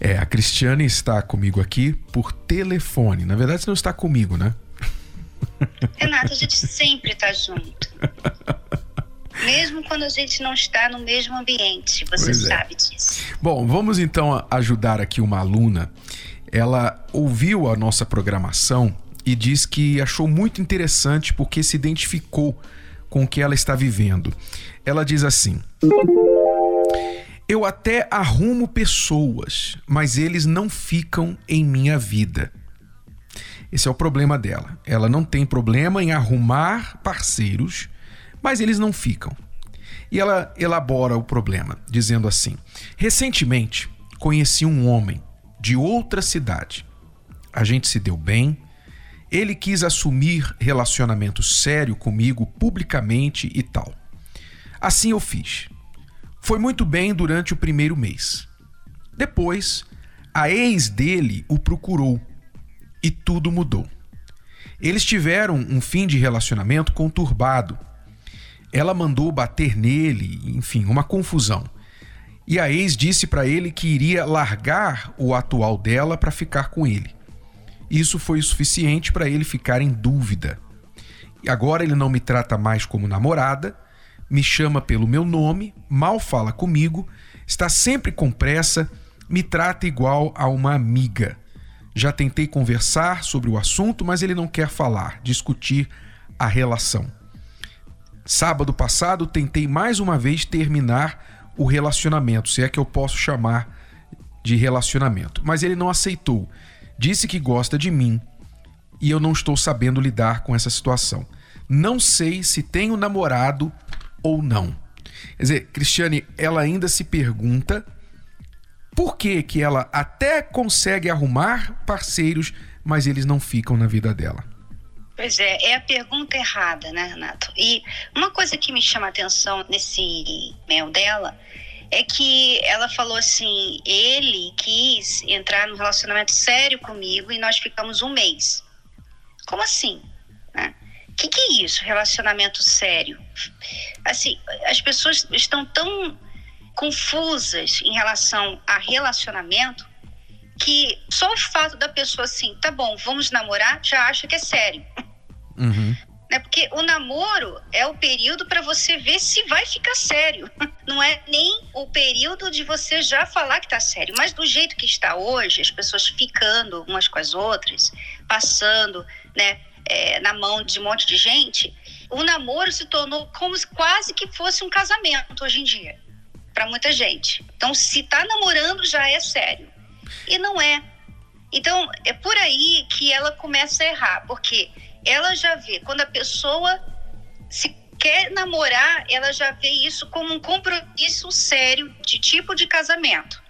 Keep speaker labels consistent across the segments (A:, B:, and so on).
A: É, a Cristiane está comigo aqui por telefone. Na verdade, você não está comigo, né?
B: Renato, a gente sempre está junto. Mesmo quando a gente não está no mesmo ambiente, você pois é. sabe é. disso.
A: Bom, vamos então ajudar aqui uma aluna. Ela ouviu a nossa programação e diz que achou muito interessante porque se identificou com o que ela está vivendo. Ela diz assim: eu até arrumo pessoas, mas eles não ficam em minha vida. Esse é o problema dela. Ela não tem problema em arrumar parceiros, mas eles não ficam. E ela elabora o problema, dizendo assim: Recentemente conheci um homem de outra cidade. A gente se deu bem. Ele quis assumir relacionamento sério comigo publicamente e tal. Assim eu fiz. Foi muito bem durante o primeiro mês. Depois, a ex dele o procurou e tudo mudou. Eles tiveram um fim de relacionamento conturbado. Ela mandou bater nele, enfim, uma confusão. E a ex disse para ele que iria largar o atual dela para ficar com ele. Isso foi o suficiente para ele ficar em dúvida. E agora ele não me trata mais como namorada me chama pelo meu nome, mal fala comigo, está sempre com pressa, me trata igual a uma amiga. Já tentei conversar sobre o assunto, mas ele não quer falar, discutir a relação. Sábado passado tentei mais uma vez terminar o relacionamento, se é que eu posso chamar de relacionamento, mas ele não aceitou. Disse que gosta de mim e eu não estou sabendo lidar com essa situação. Não sei se tenho namorado ou não. Quer dizer, Cristiane, ela ainda se pergunta por que, que ela até consegue arrumar parceiros, mas eles não ficam na vida dela.
B: Pois é, é a pergunta errada, né, Renato? E uma coisa que me chama a atenção nesse e-mail dela é que ela falou assim: ele quis entrar num relacionamento sério comigo e nós ficamos um mês. Como assim? Né? O que, que é isso, relacionamento sério? Assim, as pessoas estão tão confusas em relação a relacionamento que só o fato da pessoa assim, tá bom, vamos namorar, já acha que é sério. Uhum. Né? Porque o namoro é o período para você ver se vai ficar sério. Não é nem o período de você já falar que tá sério. Mas do jeito que está hoje, as pessoas ficando umas com as outras, passando, né? É, na mão de um monte de gente, o namoro se tornou como se quase que fosse um casamento hoje em dia, para muita gente. Então, se tá namorando, já é sério. E não é. Então, é por aí que ela começa a errar, porque ela já vê, quando a pessoa se quer namorar, ela já vê isso como um compromisso sério de tipo de casamento.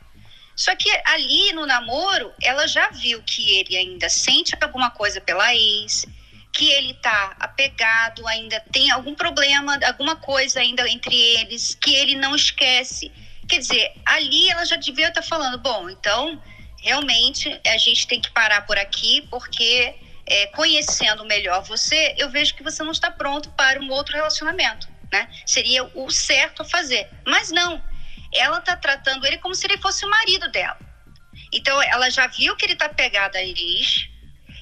B: Só que ali no namoro, ela já viu que ele ainda sente alguma coisa pela ex, que ele está apegado, ainda tem algum problema, alguma coisa ainda entre eles, que ele não esquece. Quer dizer, ali ela já devia estar tá falando, bom, então realmente a gente tem que parar por aqui, porque é, conhecendo melhor você, eu vejo que você não está pronto para um outro relacionamento, né? Seria o certo a fazer. Mas não, ela está tratando ele como se ele fosse o marido dela. Então ela já viu que ele está pegado a Elis,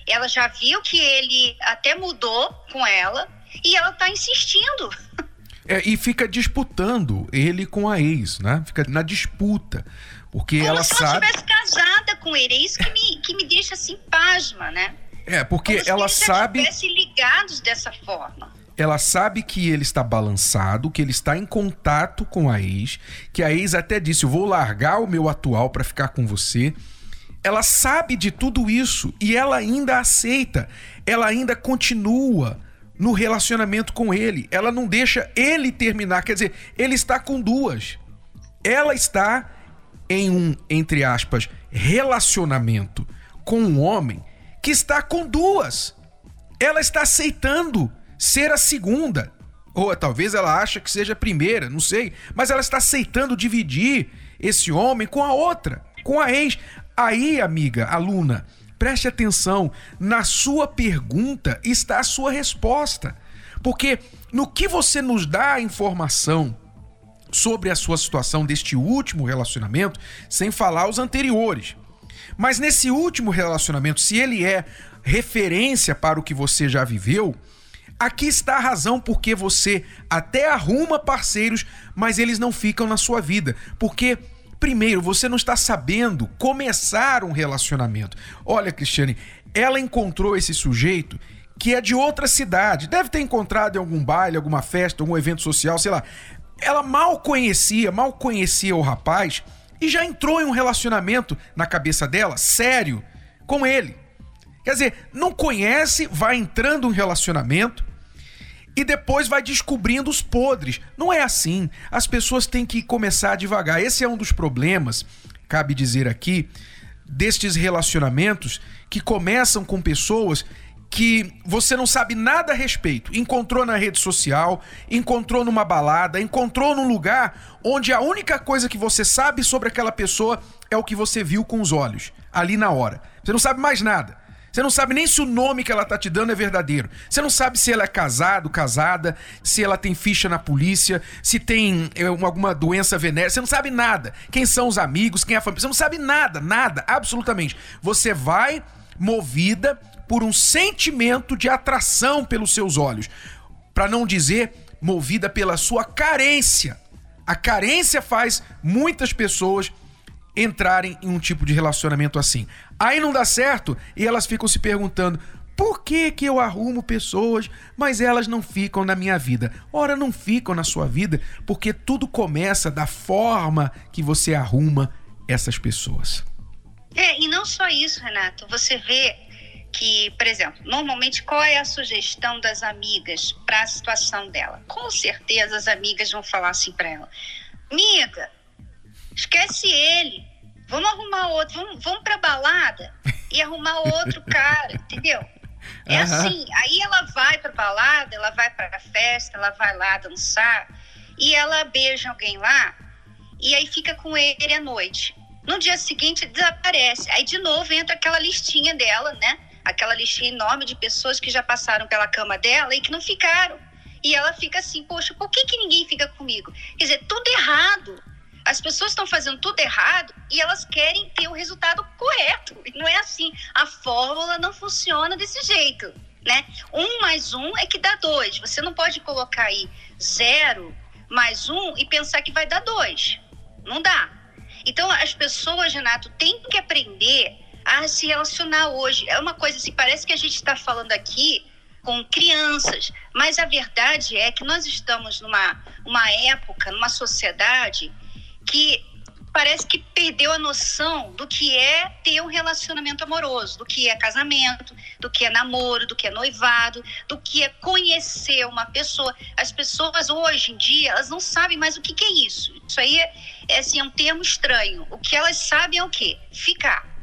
B: ela já viu que ele até mudou com ela e ela tá insistindo.
A: É, e fica disputando ele com a ex, né? Fica na disputa. Porque
B: Como
A: ela
B: se
A: sabe.
B: ela estivesse casada com ele. É isso que me, que me deixa assim, pasma, né?
A: É, porque
B: Como
A: ela
B: se eles
A: sabe.
B: Já ligados dessa forma.
A: Ela sabe que ele está balançado, que ele está em contato com a ex, que a ex até disse: vou largar o meu atual para ficar com você ela sabe de tudo isso e ela ainda aceita, ela ainda continua no relacionamento com ele, ela não deixa ele terminar, quer dizer, ele está com duas. Ela está em um, entre aspas, relacionamento com um homem que está com duas. Ela está aceitando ser a segunda. Ou talvez ela acha que seja a primeira, não sei. Mas ela está aceitando dividir esse homem com a outra, com a ex. Aí, amiga, aluna, preste atenção. Na sua pergunta está a sua resposta. Porque no que você nos dá a informação sobre a sua situação deste último relacionamento, sem falar os anteriores. Mas nesse último relacionamento, se ele é referência para o que você já viveu, aqui está a razão porque você até arruma parceiros, mas eles não ficam na sua vida. Porque, primeiro, você não está sabendo começar um relacionamento. Olha, Cristiane, ela encontrou esse sujeito que é de outra cidade. Deve ter encontrado em algum baile, alguma festa, algum evento social, sei lá. Ela mal conhecia, mal conhecia o rapaz e já entrou em um relacionamento na cabeça dela, sério, com ele. Quer dizer, não conhece, vai entrando em um relacionamento e depois vai descobrindo os podres. Não é assim. As pessoas têm que começar devagar. Esse é um dos problemas, cabe dizer aqui, destes relacionamentos que começam com pessoas que você não sabe nada a respeito. Encontrou na rede social, encontrou numa balada, encontrou num lugar onde a única coisa que você sabe sobre aquela pessoa é o que você viu com os olhos, ali na hora. Você não sabe mais nada. Você não sabe nem se o nome que ela tá te dando é verdadeiro. Você não sabe se ela é casado, casada, se ela tem ficha na polícia, se tem é, alguma doença venérea. Você não sabe nada. Quem são os amigos, quem é a família. Você não sabe nada, nada, absolutamente. Você vai movida por um sentimento de atração pelos seus olhos, para não dizer movida pela sua carência. A carência faz muitas pessoas entrarem em um tipo de relacionamento assim. Aí não dá certo e elas ficam se perguntando: por que, que eu arrumo pessoas, mas elas não ficam na minha vida? Ora, não ficam na sua vida porque tudo começa da forma que você arruma essas pessoas.
B: É, e não só isso, Renato. Você vê que, por exemplo, normalmente qual é a sugestão das amigas para a situação dela? Com certeza as amigas vão falar assim para ela: Amiga, esquece ele, vamos arrumar outro, vamos, vamos para balada e arrumar outro cara, entendeu? É uhum. assim, aí ela vai para balada, ela vai para festa, ela vai lá dançar e ela beija alguém lá e aí fica com ele à noite. No dia seguinte desaparece. Aí de novo entra aquela listinha dela, né? aquela listinha enorme de pessoas que já passaram pela cama dela e que não ficaram. E ela fica assim, poxa, por que, que ninguém fica comigo? Quer dizer, tudo errado. As pessoas estão fazendo tudo errado e elas querem ter o resultado correto. Não é assim. A fórmula não funciona desse jeito, né? Um mais um é que dá dois. Você não pode colocar aí zero mais um e pensar que vai dar dois. Não dá. Então, as pessoas, Renato, têm que aprender a se relacionar hoje. É uma coisa assim, parece que a gente está falando aqui com crianças, mas a verdade é que nós estamos numa uma época, numa sociedade que parece que perdeu a noção do que é ter um relacionamento amoroso, do que é casamento, do que é namoro, do que é noivado, do que é conhecer uma pessoa. As pessoas hoje em dia, elas não sabem mais o que, que é isso. Isso aí é, é, assim, é um termo estranho. O que elas sabem é o quê? Ficar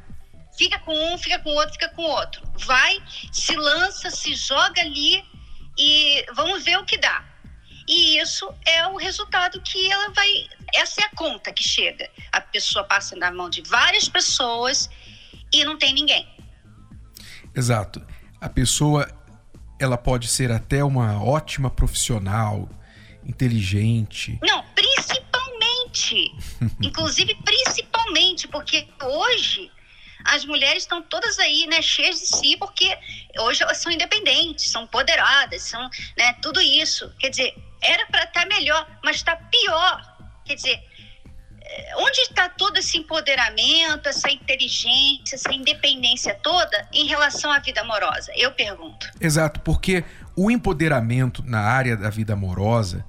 B: fica com um, fica com outro, fica com outro. Vai, se lança, se joga ali e vamos ver o que dá. E isso é o resultado que ela vai. Conta que chega. A pessoa passa na mão de várias pessoas e não tem ninguém.
A: Exato. A pessoa ela pode ser até uma ótima profissional, inteligente.
B: Não, principalmente. inclusive, principalmente, porque hoje as mulheres estão todas aí, né, cheias de si, porque hoje elas são independentes, são poderadas, são, né, tudo isso. Quer dizer, era para estar tá melhor, mas está pior. Quer dizer, onde está todo esse empoderamento, essa inteligência, essa independência toda em relação à vida amorosa? Eu pergunto.
A: Exato, porque o empoderamento na área da vida amorosa,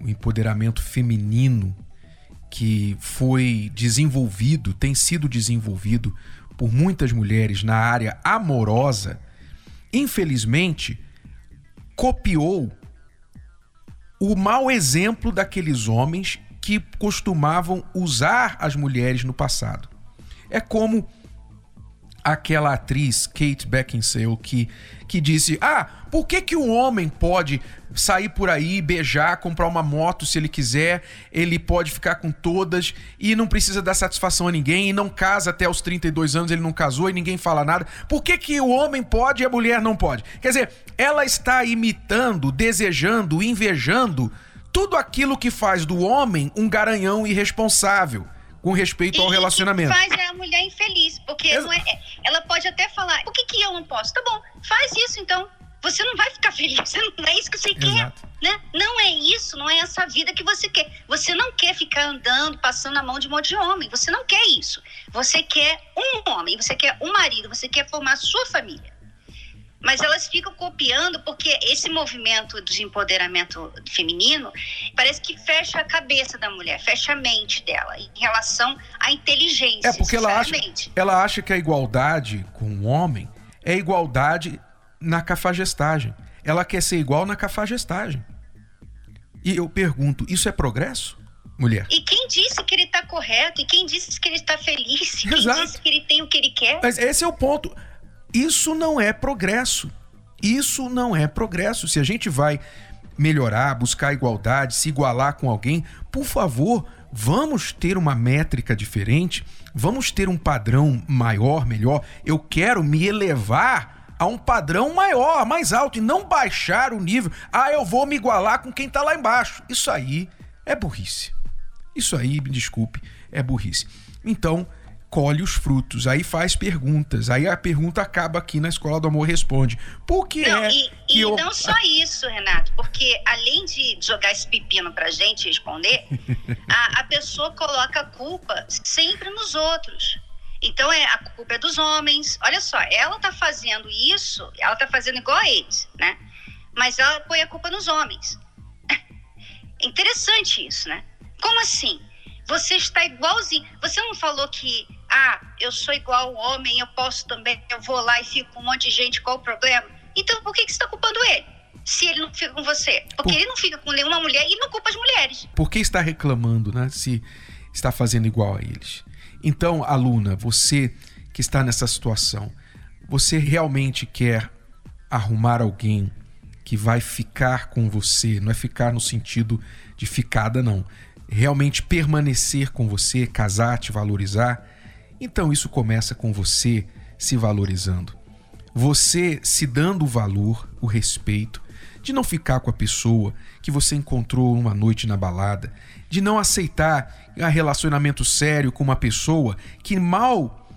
A: o empoderamento feminino que foi desenvolvido, tem sido desenvolvido por muitas mulheres na área amorosa, infelizmente, copiou o mau exemplo daqueles homens que costumavam usar as mulheres no passado. É como aquela atriz Kate Beckinsale que, que disse: Ah, por que, que o homem pode sair por aí, beijar, comprar uma moto se ele quiser, ele pode ficar com todas e não precisa dar satisfação a ninguém e não casa até os 32 anos, ele não casou e ninguém fala nada. Por que, que o homem pode e a mulher não pode? Quer dizer, ela está imitando, desejando, invejando tudo aquilo que faz do homem um garanhão irresponsável com respeito ao relacionamento.
B: faz a mulher infeliz, porque é, ela pode até falar, por que, que eu não posso? Tá bom, faz isso então. Você não vai ficar feliz, não é isso que você Exato. quer. Né? Não é isso, não é essa vida que você quer. Você não quer ficar andando, passando a mão de um monte de homem. Você não quer isso. Você quer um homem, você quer um marido, você quer formar sua família. Mas elas ficam copiando porque esse movimento de empoderamento feminino parece que fecha a cabeça da mulher, fecha a mente dela em relação à inteligência.
A: É porque ela acha, ela acha que a igualdade com o homem é igualdade na cafagestagem. Ela quer ser igual na cafagestagem. E eu pergunto, isso é progresso? Mulher.
B: E quem disse que ele está correto? E quem disse que ele está feliz? Quem Exato. disse que ele tem o que ele quer?
A: Mas esse é o ponto. Isso não é progresso. Isso não é progresso. Se a gente vai melhorar, buscar igualdade, se igualar com alguém, por favor, vamos ter uma métrica diferente, vamos ter um padrão maior, melhor. Eu quero me elevar a um padrão maior, mais alto, e não baixar o nível. Ah, eu vou me igualar com quem está lá embaixo. Isso aí é burrice. Isso aí, me desculpe, é burrice. Então, colhe os frutos, aí faz perguntas, aí a pergunta acaba aqui na Escola do Amor Responde. Por que não, é
B: e,
A: que
B: e
A: eu...
B: não só isso, Renato, porque além de jogar esse pepino pra gente responder, a, a pessoa coloca a culpa sempre nos outros. Então é a culpa é dos homens. Olha só, ela tá fazendo isso, ela tá fazendo igual a eles, né? Mas ela põe a culpa nos homens. Interessante isso, né? Como assim? Você está igualzinho. Você não falou que ah, eu sou igual ao homem, eu posso também, eu vou lá e fico com um monte de gente, qual o problema? Então por que, que você está culpando ele? Se ele não fica com você? Porque por... ele não fica com nenhuma mulher e não culpa as mulheres.
A: Por que está reclamando, né? Se está fazendo igual a eles. Então, aluna, você que está nessa situação, você realmente quer arrumar alguém que vai ficar com você, não é ficar no sentido de ficada, não. Realmente permanecer com você, casar, te valorizar, então isso começa com você se valorizando. Você se dando o valor, o respeito, de não ficar com a pessoa que você encontrou uma noite na balada, de não aceitar um relacionamento sério com uma pessoa que mal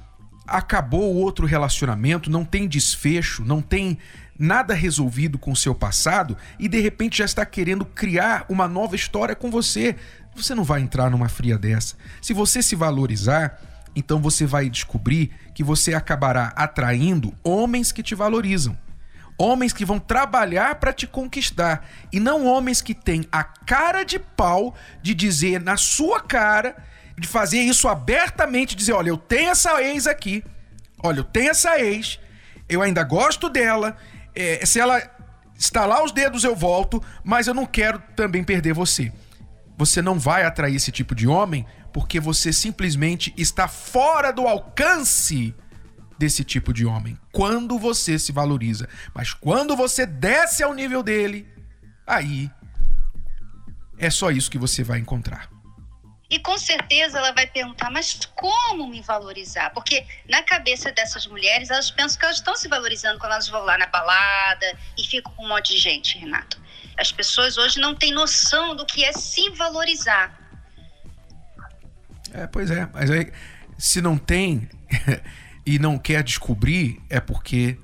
A: acabou outro relacionamento, não tem desfecho, não tem nada resolvido com o seu passado e de repente já está querendo criar uma nova história com você. Você não vai entrar numa fria dessa. Se você se valorizar, então você vai descobrir que você acabará atraindo homens que te valorizam. Homens que vão trabalhar para te conquistar e não homens que têm a cara de pau de dizer na sua cara, de fazer isso abertamente, dizer: olha, eu tenho essa ex aqui, olha, eu tenho essa ex, eu ainda gosto dela, é, se ela estalar os dedos eu volto, mas eu não quero também perder você. Você não vai atrair esse tipo de homem porque você simplesmente está fora do alcance desse tipo de homem. Quando você se valoriza. Mas quando você desce ao nível dele, aí é só isso que você vai encontrar.
B: E com certeza ela vai perguntar, mas como me valorizar? Porque na cabeça dessas mulheres, elas pensam que elas estão se valorizando quando elas vão lá na balada e ficam com um monte de gente, Renato. As pessoas hoje não têm noção do que é se valorizar.
A: É, pois é. Mas aí, se não tem e não quer descobrir, é porque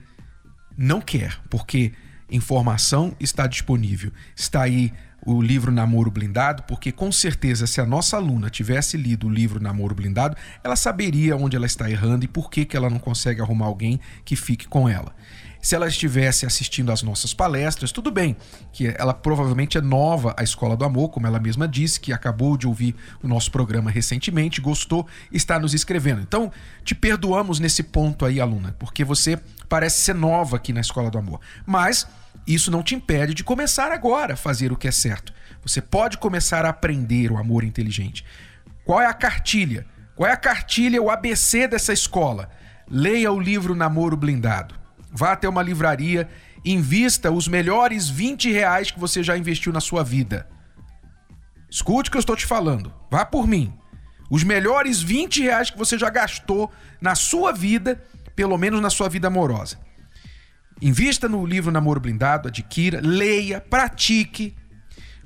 A: não quer. Porque informação está disponível. Está aí o livro Namoro Blindado, porque com certeza, se a nossa aluna tivesse lido o livro Namoro Blindado, ela saberia onde ela está errando e por que, que ela não consegue arrumar alguém que fique com ela. Se ela estivesse assistindo às nossas palestras, tudo bem, que ela provavelmente é nova à Escola do Amor, como ela mesma disse, que acabou de ouvir o nosso programa recentemente, gostou, está nos escrevendo. Então, te perdoamos nesse ponto aí, aluna, porque você parece ser nova aqui na Escola do Amor. Mas isso não te impede de começar agora a fazer o que é certo. Você pode começar a aprender o amor inteligente. Qual é a cartilha? Qual é a cartilha, o ABC dessa escola? leia o livro Namoro Blindado. Vá até uma livraria, invista os melhores 20 reais que você já investiu na sua vida. Escute o que eu estou te falando. Vá por mim. Os melhores 20 reais que você já gastou na sua vida, pelo menos na sua vida amorosa. Invista no livro Namoro Blindado, adquira, leia, pratique.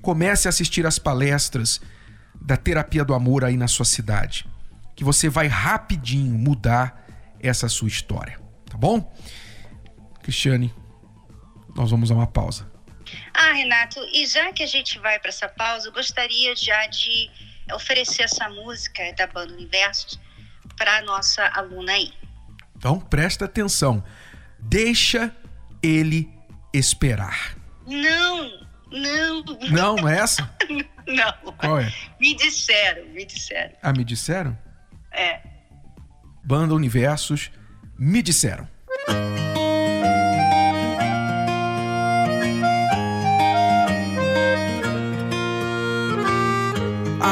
A: Comece a assistir às palestras da terapia do amor aí na sua cidade. Que você vai rapidinho mudar essa sua história. Tá bom? Cristiane, nós vamos a uma pausa.
B: Ah, Renato, e já que a gente vai para essa pausa, eu gostaria já de oferecer essa música da banda Universos para nossa aluna aí.
A: Então presta atenção. Deixa ele esperar.
B: Não, não.
A: Não, não é essa?
B: não.
A: Qual é?
B: Me disseram, me disseram.
A: Ah, me disseram?
B: É.
A: Banda Universos, me disseram.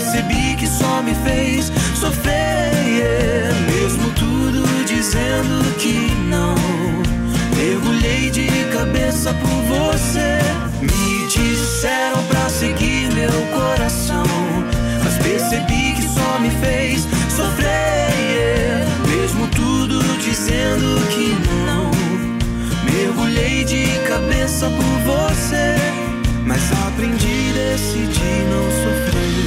C: percebi que só me fez sofrer. Mesmo tudo dizendo que não, mergulhei de cabeça por você. Me disseram pra seguir meu coração, mas percebi que só me fez sofrer. Mesmo tudo dizendo que não, mergulhei de cabeça por você. Mas aprendi, decidi não sofrer,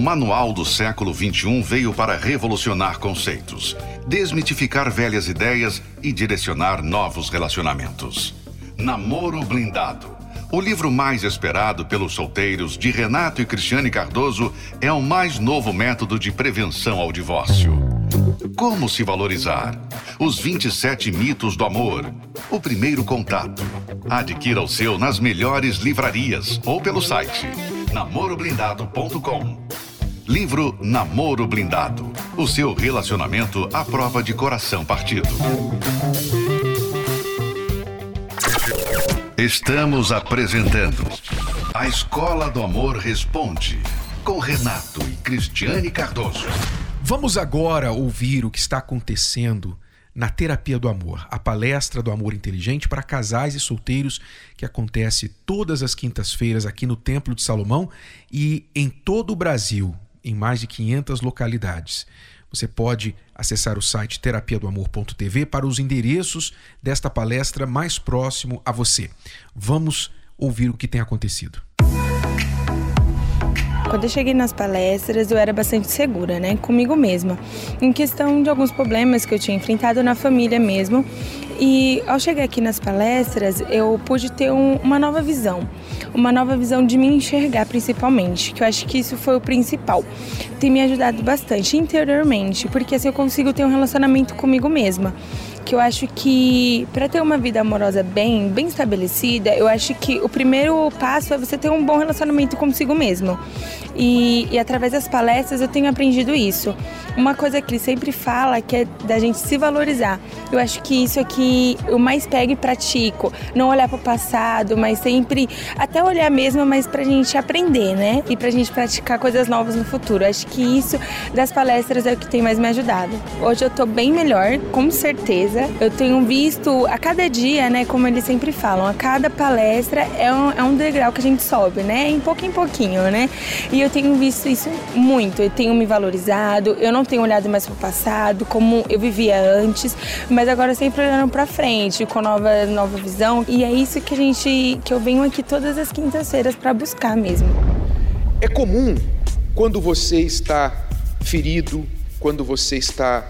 D: Manual do Século XXI veio para revolucionar conceitos, desmitificar velhas ideias e direcionar novos relacionamentos. Namoro Blindado. O livro mais esperado pelos solteiros de Renato e Cristiane Cardoso é o mais novo método de prevenção ao divórcio. Como se valorizar? Os 27 mitos do amor. O primeiro contato. Adquira o seu nas melhores livrarias ou pelo site namoroblindado.com. Livro Namoro Blindado. O seu relacionamento à prova de coração partido. Estamos apresentando A Escola do Amor Responde com Renato e Cristiane Cardoso.
A: Vamos agora ouvir o que está acontecendo na Terapia do Amor, a palestra do amor inteligente para casais e solteiros que acontece todas as quintas-feiras aqui no Templo de Salomão e em todo o Brasil, em mais de 500 localidades. Você pode acessar o site terapiadoamor.tv para os endereços desta palestra mais próximo a você. Vamos ouvir o que tem acontecido.
E: Quando eu cheguei nas palestras, eu era bastante segura, né, comigo mesma, em questão de alguns problemas que eu tinha enfrentado na família mesmo. E ao chegar aqui nas palestras, eu pude ter um, uma nova visão, uma nova visão de me enxergar principalmente, que eu acho que isso foi o principal. Tem me ajudado bastante interiormente, porque assim eu consigo ter um relacionamento comigo mesma que eu acho que para ter uma vida amorosa bem, bem estabelecida, eu acho que o primeiro passo é você ter um bom relacionamento consigo mesmo. E, e através das palestras eu tenho aprendido isso. Uma coisa que ele sempre fala que é da gente se valorizar. Eu acho que isso aqui eu mais pego e pratico. Não olhar para o passado, mas sempre até olhar mesmo, mas para a gente aprender, né? E para a gente praticar coisas novas no futuro. Acho que isso das palestras é o que tem mais me ajudado. Hoje eu estou bem melhor, com certeza. Eu tenho visto a cada dia, né? Como eles sempre falam, a cada palestra é um, é um degrau que a gente sobe, né? Em pouco em pouquinho, né? E eu tenho visto isso muito. Eu tenho me valorizado. Eu não tenho olhado mais para o passado, como eu vivia antes, mas agora sempre olhando para frente, com nova, nova visão. E é isso que a gente, que eu venho aqui todas as quintas-feiras para buscar mesmo.
A: É comum quando você está ferido, quando você está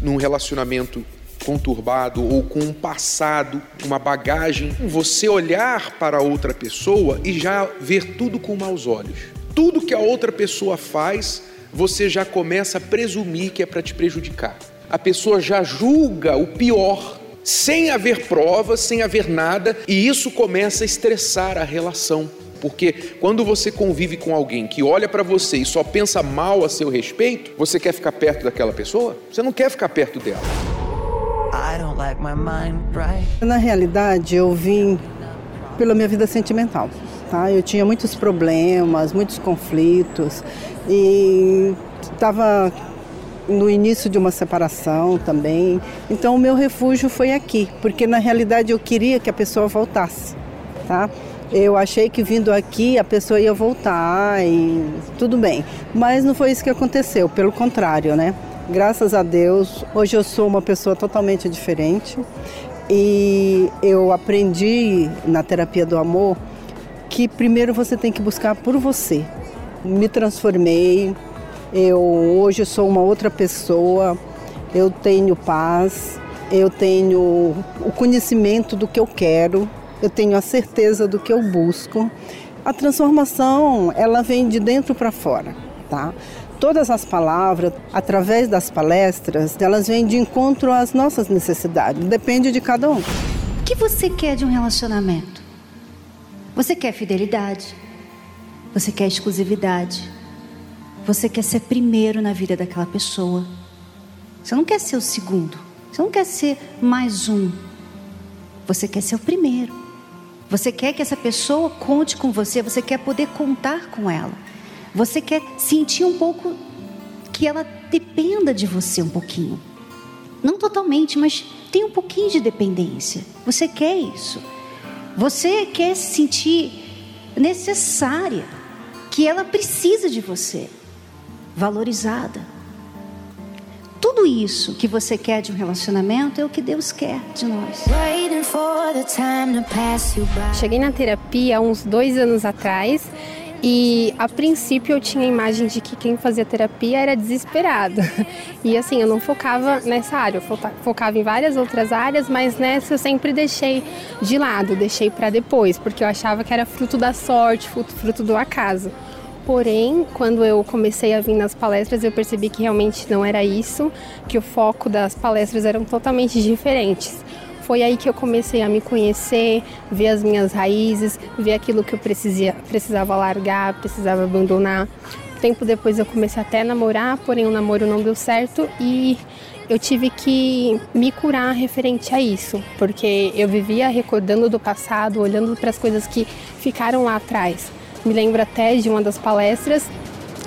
A: num relacionamento conturbado ou com um passado, uma bagagem, você olhar para outra pessoa e já ver tudo com maus olhos. Tudo que a outra pessoa faz você já começa a presumir que é para te prejudicar. A pessoa já julga o pior, sem haver provas, sem haver nada, e isso começa a estressar a relação. Porque quando você convive com alguém que olha para você e só pensa mal a seu respeito, você quer ficar perto daquela pessoa? Você não quer ficar perto dela.
F: Na realidade, eu vim pela minha vida sentimental. Tá? Eu tinha muitos problemas, muitos conflitos e estava no início de uma separação também. Então o meu refúgio foi aqui, porque na realidade eu queria que a pessoa voltasse, tá? Eu achei que vindo aqui a pessoa ia voltar e tudo bem, mas não foi isso que aconteceu, pelo contrário, né? Graças a Deus, hoje eu sou uma pessoa totalmente diferente e eu aprendi na terapia do amor que primeiro você tem que buscar por você, me transformei, eu hoje sou uma outra pessoa, eu tenho paz, eu tenho o conhecimento do que eu quero, eu tenho a certeza do que eu busco. A transformação, ela vem de dentro para fora, tá? Todas as palavras, através das palestras, elas vêm de encontro às nossas necessidades, depende de cada um.
G: O que você quer de um relacionamento? Você quer fidelidade? Você quer exclusividade. Você quer ser primeiro na vida daquela pessoa. Você não quer ser o segundo. Você não quer ser mais um. Você quer ser o primeiro. Você quer que essa pessoa conte com você. Você quer poder contar com ela. Você quer sentir um pouco que ela dependa de você um pouquinho. Não totalmente, mas tem um pouquinho de dependência. Você quer isso. Você quer se sentir necessária que ela precisa de você, valorizada. Tudo isso que você quer de um relacionamento é o que Deus quer de nós.
H: Cheguei na terapia há uns dois anos atrás e a princípio eu tinha a imagem de que quem fazia terapia era desesperado. E assim, eu não focava nessa área, eu focava em várias outras áreas, mas nessa eu sempre deixei de lado, deixei para depois, porque eu achava que era fruto da sorte, fruto do acaso. Porém, quando eu comecei a vir nas palestras, eu percebi que realmente não era isso, que o foco das palestras eram totalmente diferentes. Foi aí que eu comecei a me conhecer, ver as minhas raízes, ver aquilo que eu precisava, precisava largar, precisava abandonar. Tempo depois eu comecei até a namorar, porém o namoro não deu certo e eu tive que me curar referente a isso, porque eu vivia recordando do passado, olhando para as coisas que ficaram lá atrás. Me lembro até de uma das palestras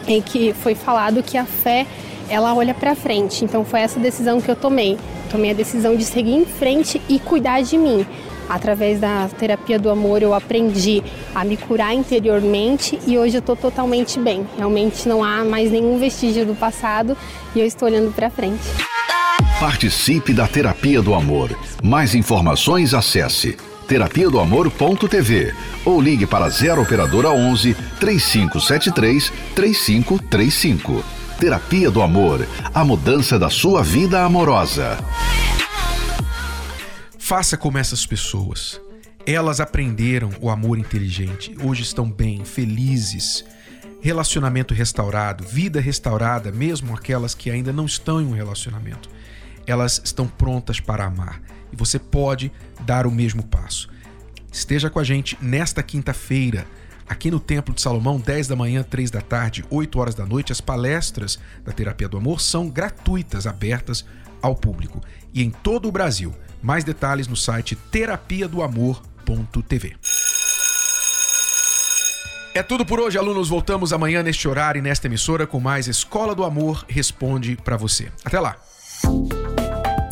H: em que foi falado que a fé ela olha para frente. Então foi essa decisão que eu tomei. Tomei a decisão de seguir em frente e cuidar de mim. Através da terapia do amor, eu aprendi a me curar interiormente e hoje eu estou totalmente bem. Realmente não há mais nenhum vestígio do passado e eu estou olhando para frente.
D: Participe da terapia do amor. Mais informações acesse terapia do amor.tv ou ligue para 0 operadora 11 3573 3535. Terapia do Amor, a mudança da sua vida amorosa.
A: Faça como essas pessoas. Elas aprenderam o amor inteligente, hoje estão bem, felizes. Relacionamento restaurado, vida restaurada, mesmo aquelas que ainda não estão em um relacionamento. Elas estão prontas para amar e você pode dar o mesmo passo. Esteja com a gente nesta quinta-feira, aqui no Templo de Salomão, 10 da manhã, 3 da tarde, 8 horas da noite. As palestras da Terapia do Amor são gratuitas, abertas ao público e em todo o Brasil. Mais detalhes no site terapia do amor.tv. É tudo por hoje, alunos. Voltamos amanhã neste horário e nesta emissora com mais Escola do Amor Responde para você. Até lá.